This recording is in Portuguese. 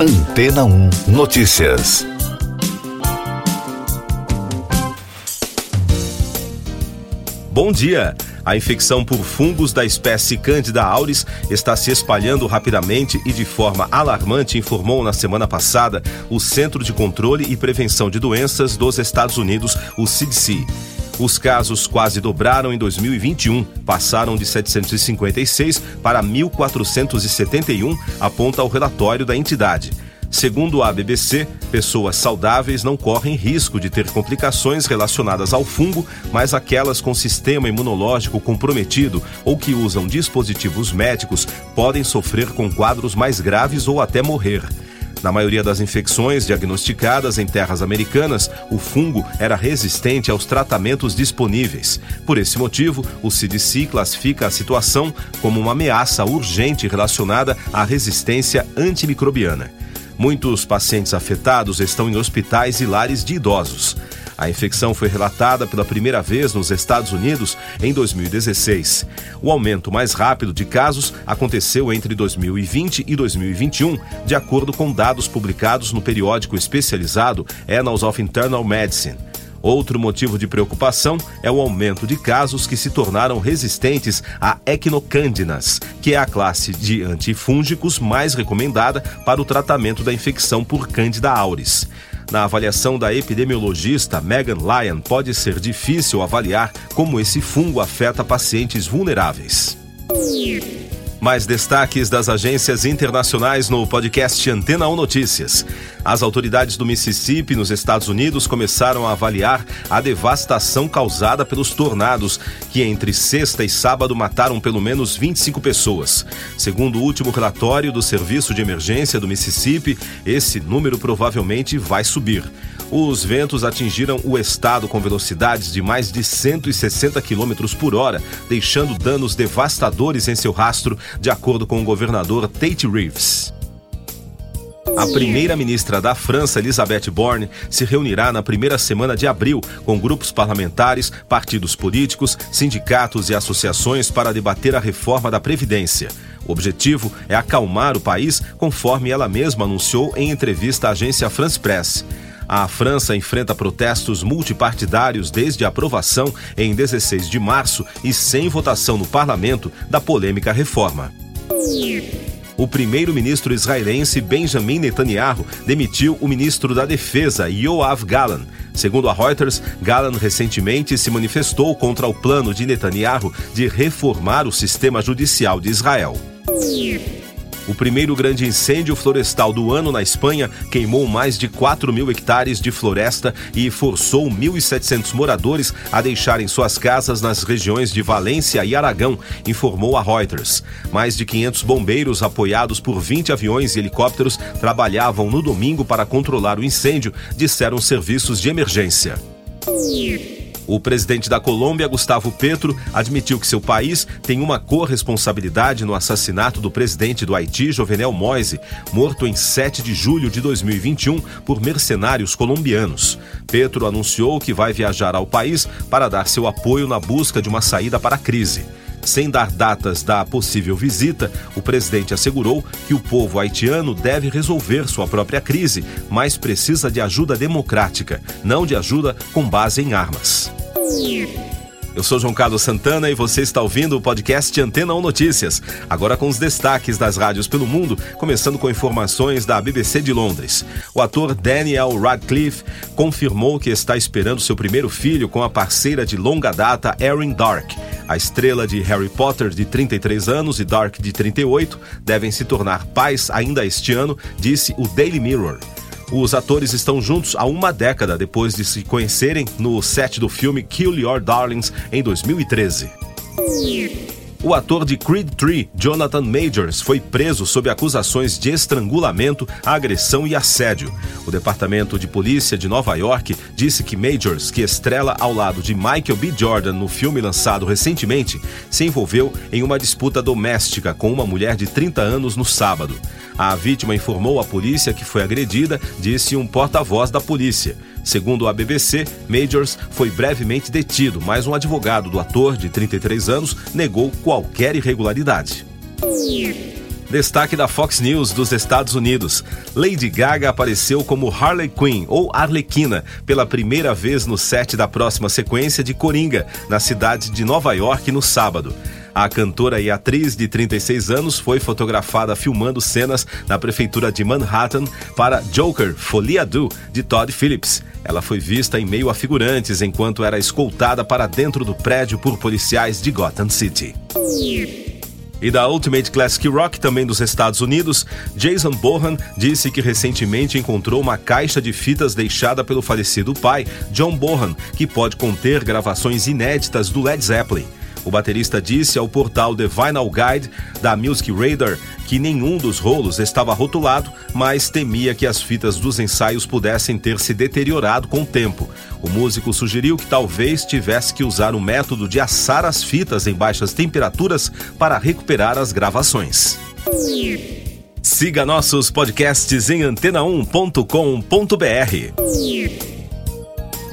Antena 1 Notícias. Bom dia! A infecção por fungos da espécie Candida auris está se espalhando rapidamente e de forma alarmante, informou na semana passada o Centro de Controle e Prevenção de Doenças dos Estados Unidos, o CDC. Os casos quase dobraram em 2021, passaram de 756 para 1.471, aponta o relatório da entidade. Segundo a BBC, pessoas saudáveis não correm risco de ter complicações relacionadas ao fungo, mas aquelas com sistema imunológico comprometido ou que usam dispositivos médicos podem sofrer com quadros mais graves ou até morrer. Na maioria das infecções diagnosticadas em terras americanas, o fungo era resistente aos tratamentos disponíveis. Por esse motivo, o CDC classifica a situação como uma ameaça urgente relacionada à resistência antimicrobiana. Muitos pacientes afetados estão em hospitais e lares de idosos. A infecção foi relatada pela primeira vez nos Estados Unidos em 2016. O aumento mais rápido de casos aconteceu entre 2020 e 2021, de acordo com dados publicados no periódico especializado Annals of Internal Medicine. Outro motivo de preocupação é o aumento de casos que se tornaram resistentes a equinocândinas, que é a classe de antifúngicos mais recomendada para o tratamento da infecção por Candida auris. Na avaliação da epidemiologista Megan Lyon, pode ser difícil avaliar como esse fungo afeta pacientes vulneráveis. Mais destaques das agências internacionais no podcast Antena 1 Notícias. As autoridades do Mississippi, nos Estados Unidos, começaram a avaliar a devastação causada pelos tornados, que entre sexta e sábado mataram pelo menos 25 pessoas. Segundo o último relatório do Serviço de Emergência do Mississippi, esse número provavelmente vai subir. Os ventos atingiram o estado com velocidades de mais de 160 km por hora, deixando danos devastadores em seu rastro, de acordo com o governador Tate Reeves. A primeira-ministra da França, Elisabeth Borne, se reunirá na primeira semana de abril com grupos parlamentares, partidos políticos, sindicatos e associações para debater a reforma da Previdência. O objetivo é acalmar o país, conforme ela mesma anunciou em entrevista à agência France Press. A França enfrenta protestos multipartidários desde a aprovação em 16 de março e sem votação no parlamento da polêmica reforma. O primeiro-ministro israelense Benjamin Netanyahu demitiu o ministro da Defesa, Yoav Galan. Segundo a Reuters, Galan recentemente se manifestou contra o plano de Netanyahu de reformar o sistema judicial de Israel. O primeiro grande incêndio florestal do ano na Espanha queimou mais de 4 mil hectares de floresta e forçou 1.700 moradores a deixarem suas casas nas regiões de Valência e Aragão, informou a Reuters. Mais de 500 bombeiros, apoiados por 20 aviões e helicópteros, trabalhavam no domingo para controlar o incêndio, disseram serviços de emergência. O presidente da Colômbia, Gustavo Petro, admitiu que seu país tem uma corresponsabilidade no assassinato do presidente do Haiti, Jovenel Moise, morto em 7 de julho de 2021 por mercenários colombianos. Petro anunciou que vai viajar ao país para dar seu apoio na busca de uma saída para a crise. Sem dar datas da possível visita, o presidente assegurou que o povo haitiano deve resolver sua própria crise, mas precisa de ajuda democrática, não de ajuda com base em armas. Eu sou João Carlos Santana e você está ouvindo o podcast Antena 1 Notícias. Agora com os destaques das rádios pelo mundo, começando com informações da BBC de Londres. O ator Daniel Radcliffe confirmou que está esperando seu primeiro filho com a parceira de longa data Erin Dark. A estrela de Harry Potter, de 33 anos, e Dark, de 38, devem se tornar pais ainda este ano, disse o Daily Mirror. Os atores estão juntos há uma década depois de se conhecerem no set do filme Kill Your Darlings em 2013. O ator de Creed 3, Jonathan Majors, foi preso sob acusações de estrangulamento, agressão e assédio. O Departamento de Polícia de Nova York disse que Majors, que estrela ao lado de Michael B. Jordan no filme lançado recentemente, se envolveu em uma disputa doméstica com uma mulher de 30 anos no sábado. A vítima informou à polícia que foi agredida, disse um porta-voz da polícia. Segundo a BBC, Majors foi brevemente detido, mas um advogado do ator, de 33 anos, negou qualquer irregularidade. Destaque da Fox News dos Estados Unidos. Lady Gaga apareceu como Harley Quinn, ou Arlequina, pela primeira vez no set da próxima sequência de Coringa, na cidade de Nova York, no sábado. A cantora e atriz de 36 anos foi fotografada filmando cenas na prefeitura de Manhattan para Joker Folia Do, de Todd Phillips. Ela foi vista em meio a figurantes enquanto era escoltada para dentro do prédio por policiais de Gotham City. E da Ultimate Classic Rock, também dos Estados Unidos, Jason Bohan disse que recentemente encontrou uma caixa de fitas deixada pelo falecido pai, John Bohan, que pode conter gravações inéditas do Led Zeppelin. O baterista disse ao portal The Vinyl Guide da Music Radar que nenhum dos rolos estava rotulado, mas temia que as fitas dos ensaios pudessem ter se deteriorado com o tempo. O músico sugeriu que talvez tivesse que usar o método de assar as fitas em baixas temperaturas para recuperar as gravações. Siga nossos podcasts em antena1.com.br.